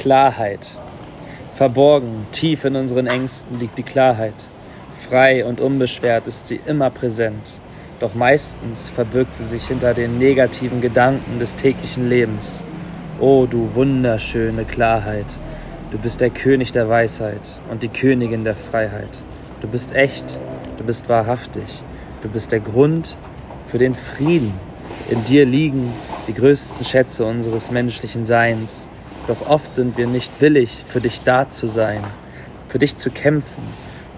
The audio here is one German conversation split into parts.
Klarheit. Verborgen, tief in unseren Ängsten liegt die Klarheit. Frei und unbeschwert ist sie immer präsent. Doch meistens verbirgt sie sich hinter den negativen Gedanken des täglichen Lebens. O oh, du wunderschöne Klarheit, du bist der König der Weisheit und die Königin der Freiheit. Du bist echt, du bist wahrhaftig, du bist der Grund für den Frieden. In dir liegen die größten Schätze unseres menschlichen Seins. Doch oft sind wir nicht willig, für dich da zu sein, für dich zu kämpfen.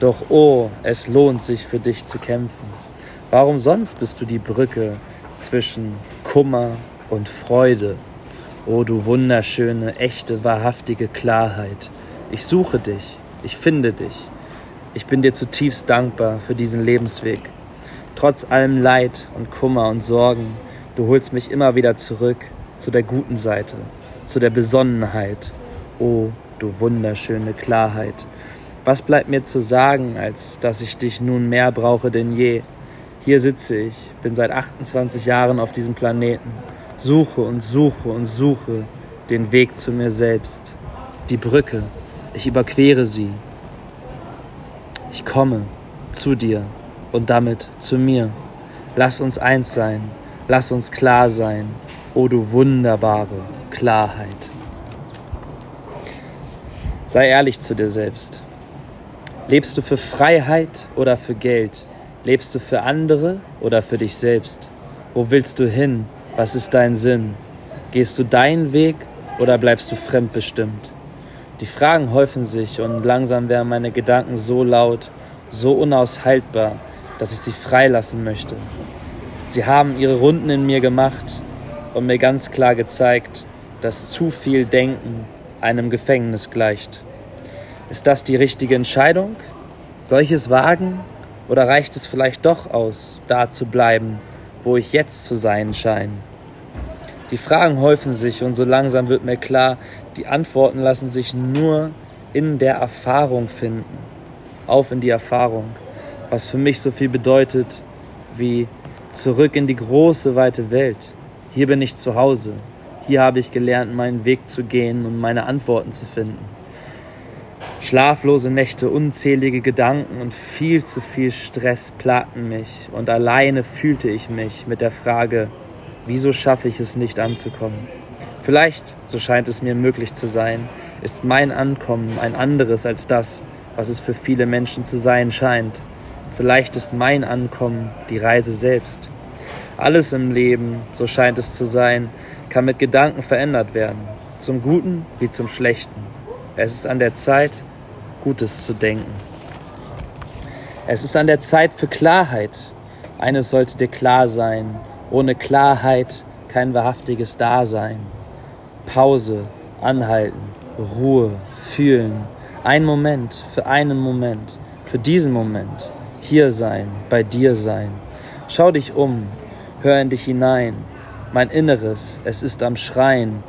Doch oh, es lohnt sich für dich zu kämpfen. Warum sonst bist du die Brücke zwischen Kummer und Freude? oh, du wunderschöne, echte, wahrhaftige Klarheit. Ich suche dich, ich finde dich. Ich bin dir zutiefst dankbar für diesen Lebensweg. Trotz allem Leid und Kummer und Sorgen, du holst mich immer wieder zurück zu der guten Seite, zu der Besonnenheit. Oh, du wunderschöne Klarheit. Was bleibt mir zu sagen, als dass ich dich nun mehr brauche denn je? Hier sitze ich, bin seit 28 Jahren auf diesem Planeten, suche und suche und suche den Weg zu mir selbst, die Brücke. Ich überquere sie. Ich komme zu dir und damit zu mir. Lass uns eins sein, lass uns klar sein, o du wunderbare Klarheit. Sei ehrlich zu dir selbst. Lebst du für Freiheit oder für Geld? Lebst du für andere oder für dich selbst? Wo willst du hin? Was ist dein Sinn? Gehst du deinen Weg oder bleibst du fremdbestimmt? Die Fragen häufen sich und langsam werden meine Gedanken so laut, so unaushaltbar, dass ich sie freilassen möchte. Sie haben ihre Runden in mir gemacht und mir ganz klar gezeigt, dass zu viel Denken einem Gefängnis gleicht. Ist das die richtige Entscheidung? Soll ich es wagen? Oder reicht es vielleicht doch aus, da zu bleiben, wo ich jetzt zu sein scheine? Die Fragen häufen sich und so langsam wird mir klar, die Antworten lassen sich nur in der Erfahrung finden. Auf in die Erfahrung, was für mich so viel bedeutet wie zurück in die große, weite Welt. Hier bin ich zu Hause. Hier habe ich gelernt, meinen Weg zu gehen und meine Antworten zu finden. Schlaflose Nächte, unzählige Gedanken und viel zu viel Stress plagten mich und alleine fühlte ich mich mit der Frage, wieso schaffe ich es nicht anzukommen? Vielleicht, so scheint es mir möglich zu sein, ist mein Ankommen ein anderes als das, was es für viele Menschen zu sein scheint. Vielleicht ist mein Ankommen die Reise selbst. Alles im Leben, so scheint es zu sein, kann mit Gedanken verändert werden, zum Guten wie zum Schlechten. Es ist an der Zeit, Gutes zu denken. Es ist an der Zeit für Klarheit. Eines sollte dir klar sein. Ohne Klarheit kein wahrhaftiges Dasein. Pause, anhalten, Ruhe, fühlen. Ein Moment für einen Moment, für diesen Moment. Hier sein, bei dir sein. Schau dich um, hör in dich hinein. Mein Inneres, es ist am Schreien.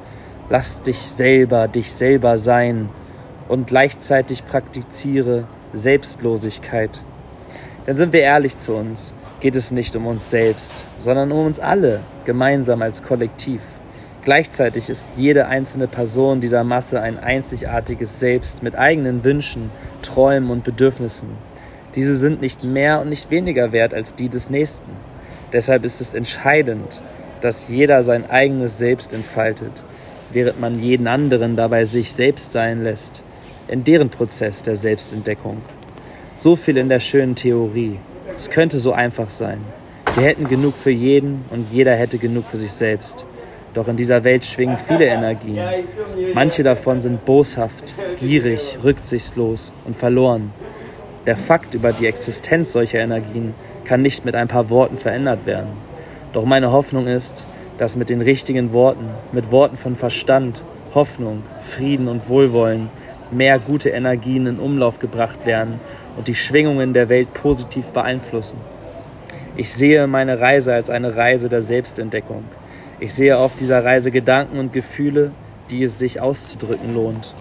Lass dich selber, dich selber sein und gleichzeitig praktiziere Selbstlosigkeit. Denn sind wir ehrlich zu uns, geht es nicht um uns selbst, sondern um uns alle, gemeinsam als Kollektiv. Gleichzeitig ist jede einzelne Person dieser Masse ein einzigartiges Selbst mit eigenen Wünschen, Träumen und Bedürfnissen. Diese sind nicht mehr und nicht weniger wert als die des Nächsten. Deshalb ist es entscheidend, dass jeder sein eigenes Selbst entfaltet, während man jeden anderen dabei sich selbst sein lässt in deren Prozess der Selbstentdeckung. So viel in der schönen Theorie. Es könnte so einfach sein. Wir hätten genug für jeden und jeder hätte genug für sich selbst. Doch in dieser Welt schwingen viele Energien. Manche davon sind boshaft, gierig, rücksichtslos und verloren. Der Fakt über die Existenz solcher Energien kann nicht mit ein paar Worten verändert werden. Doch meine Hoffnung ist, dass mit den richtigen Worten, mit Worten von Verstand, Hoffnung, Frieden und Wohlwollen mehr gute Energien in Umlauf gebracht werden und die Schwingungen der Welt positiv beeinflussen. Ich sehe meine Reise als eine Reise der Selbstentdeckung. Ich sehe auf dieser Reise Gedanken und Gefühle, die es sich auszudrücken lohnt.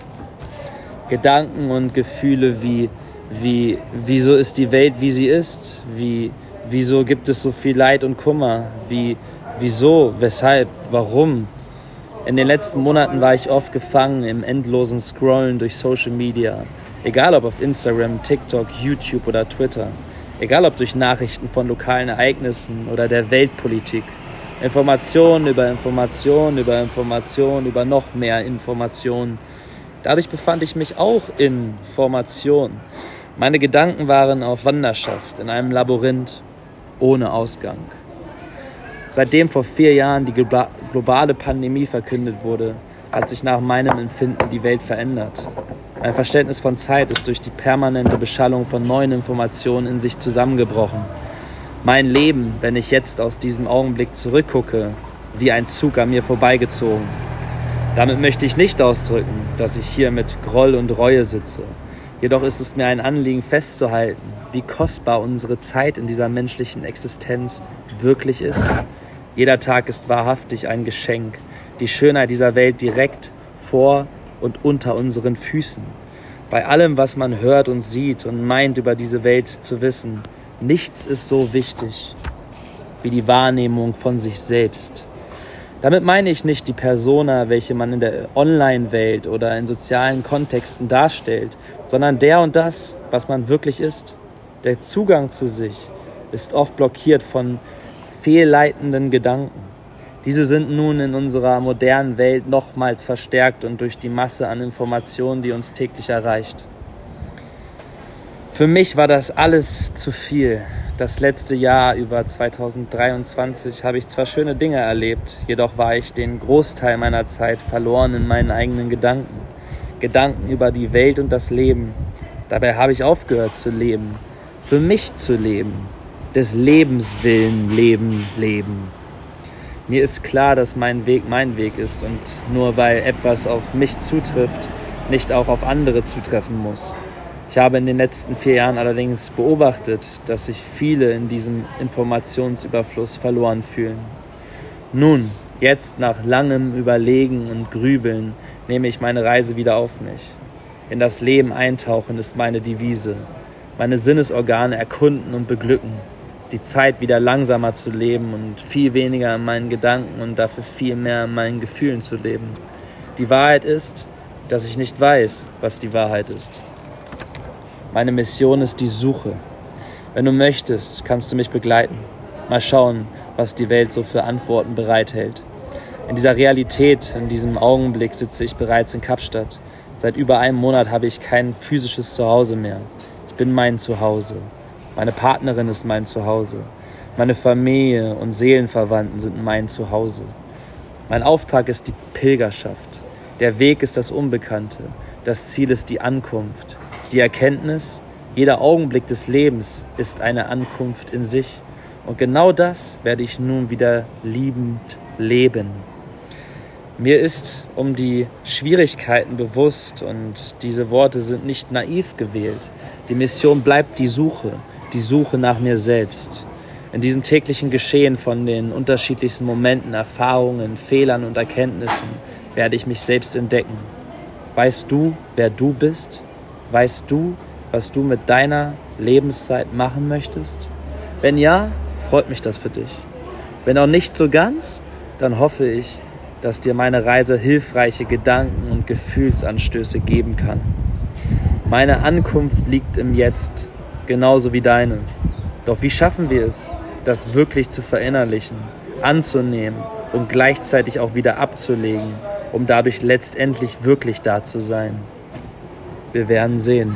Gedanken und Gefühle wie, wie wieso ist die Welt, wie sie ist? Wie, wieso gibt es so viel Leid und Kummer? Wie, wieso, weshalb, warum? In den letzten Monaten war ich oft gefangen im endlosen Scrollen durch Social Media, egal ob auf Instagram, TikTok, YouTube oder Twitter, egal ob durch Nachrichten von lokalen Ereignissen oder der Weltpolitik. Informationen über Informationen über Informationen über noch mehr Informationen. Dadurch befand ich mich auch in Formation. Meine Gedanken waren auf Wanderschaft in einem Labyrinth ohne Ausgang. Seitdem vor vier Jahren die globale Pandemie verkündet wurde, hat sich nach meinem Empfinden die Welt verändert. Mein Verständnis von Zeit ist durch die permanente Beschallung von neuen Informationen in sich zusammengebrochen. Mein Leben, wenn ich jetzt aus diesem Augenblick zurückgucke, wie ein Zug an mir vorbeigezogen. Damit möchte ich nicht ausdrücken, dass ich hier mit Groll und Reue sitze. Jedoch ist es mir ein Anliegen festzuhalten, wie kostbar unsere Zeit in dieser menschlichen Existenz wirklich ist. Jeder Tag ist wahrhaftig ein Geschenk, die Schönheit dieser Welt direkt vor und unter unseren Füßen. Bei allem, was man hört und sieht und meint über diese Welt zu wissen, nichts ist so wichtig wie die Wahrnehmung von sich selbst. Damit meine ich nicht die Persona, welche man in der Online-Welt oder in sozialen Kontexten darstellt, sondern der und das, was man wirklich ist. Der Zugang zu sich ist oft blockiert von fehlleitenden Gedanken. Diese sind nun in unserer modernen Welt nochmals verstärkt und durch die Masse an Informationen, die uns täglich erreicht. Für mich war das alles zu viel. Das letzte Jahr über 2023 habe ich zwar schöne Dinge erlebt, jedoch war ich den Großteil meiner Zeit verloren in meinen eigenen Gedanken. Gedanken über die Welt und das Leben. Dabei habe ich aufgehört zu leben, für mich zu leben, des Lebens willen leben, leben. Mir ist klar, dass mein Weg mein Weg ist und nur weil etwas auf mich zutrifft, nicht auch auf andere zutreffen muss. Ich habe in den letzten vier Jahren allerdings beobachtet, dass sich viele in diesem Informationsüberfluss verloren fühlen. Nun, jetzt nach langem Überlegen und Grübeln nehme ich meine Reise wieder auf mich. In das Leben eintauchen ist meine Devise. Meine Sinnesorgane erkunden und beglücken. Die Zeit wieder langsamer zu leben und viel weniger in meinen Gedanken und dafür viel mehr in meinen Gefühlen zu leben. Die Wahrheit ist, dass ich nicht weiß, was die Wahrheit ist. Meine Mission ist die Suche. Wenn du möchtest, kannst du mich begleiten. Mal schauen, was die Welt so für Antworten bereithält. In dieser Realität, in diesem Augenblick sitze ich bereits in Kapstadt. Seit über einem Monat habe ich kein physisches Zuhause mehr. Ich bin mein Zuhause. Meine Partnerin ist mein Zuhause. Meine Familie und Seelenverwandten sind mein Zuhause. Mein Auftrag ist die Pilgerschaft. Der Weg ist das Unbekannte. Das Ziel ist die Ankunft. Die Erkenntnis, jeder Augenblick des Lebens ist eine Ankunft in sich. Und genau das werde ich nun wieder liebend leben. Mir ist um die Schwierigkeiten bewusst und diese Worte sind nicht naiv gewählt. Die Mission bleibt die Suche, die Suche nach mir selbst. In diesem täglichen Geschehen von den unterschiedlichsten Momenten, Erfahrungen, Fehlern und Erkenntnissen werde ich mich selbst entdecken. Weißt du, wer du bist? Weißt du, was du mit deiner Lebenszeit machen möchtest? Wenn ja, freut mich das für dich. Wenn auch nicht so ganz, dann hoffe ich, dass dir meine Reise hilfreiche Gedanken und Gefühlsanstöße geben kann. Meine Ankunft liegt im Jetzt, genauso wie deine. Doch wie schaffen wir es, das wirklich zu verinnerlichen, anzunehmen und gleichzeitig auch wieder abzulegen, um dadurch letztendlich wirklich da zu sein? Wir werden sehen.